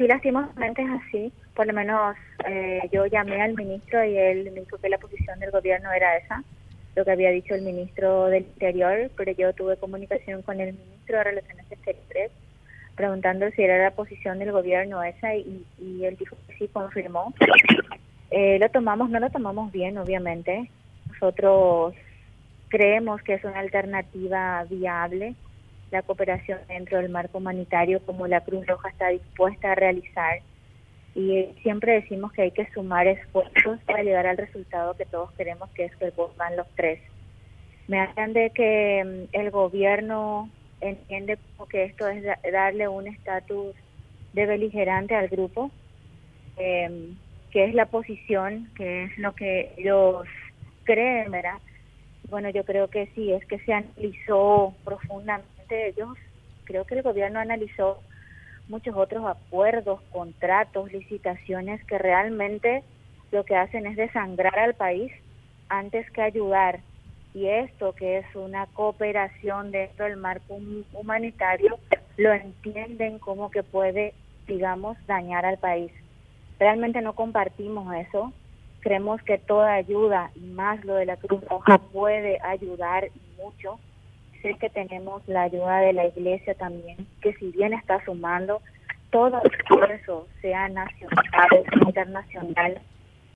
Sí, lastimosamente es así. Por lo menos eh, yo llamé al ministro y él me dijo que la posición del gobierno era esa, lo que había dicho el ministro del Interior, pero yo tuve comunicación con el ministro de Relaciones Exteriores preguntando si era la posición del gobierno esa y, y él dijo que sí, confirmó. Eh, lo tomamos, no lo tomamos bien, obviamente. Nosotros creemos que es una alternativa viable la cooperación dentro del marco humanitario como la Cruz Roja está dispuesta a realizar y siempre decimos que hay que sumar esfuerzos para llegar al resultado que todos queremos que es que vuelvan los tres. Me hablan de que mm, el gobierno entiende que esto es darle un estatus de beligerante al grupo, eh, que es la posición, que es lo que ellos creen, ¿verdad? Bueno, yo creo que sí, es que se analizó profundamente ellos, creo que el gobierno analizó muchos otros acuerdos, contratos, licitaciones que realmente lo que hacen es desangrar al país antes que ayudar y esto que es una cooperación dentro del marco humanitario lo entienden como que puede, digamos, dañar al país. Realmente no compartimos eso. Creemos que toda ayuda, más lo de la Cruz Roja, puede ayudar mucho. Sé que tenemos la ayuda de la Iglesia también, que si bien está sumando, todo esfuerzo, sea nacional o internacional,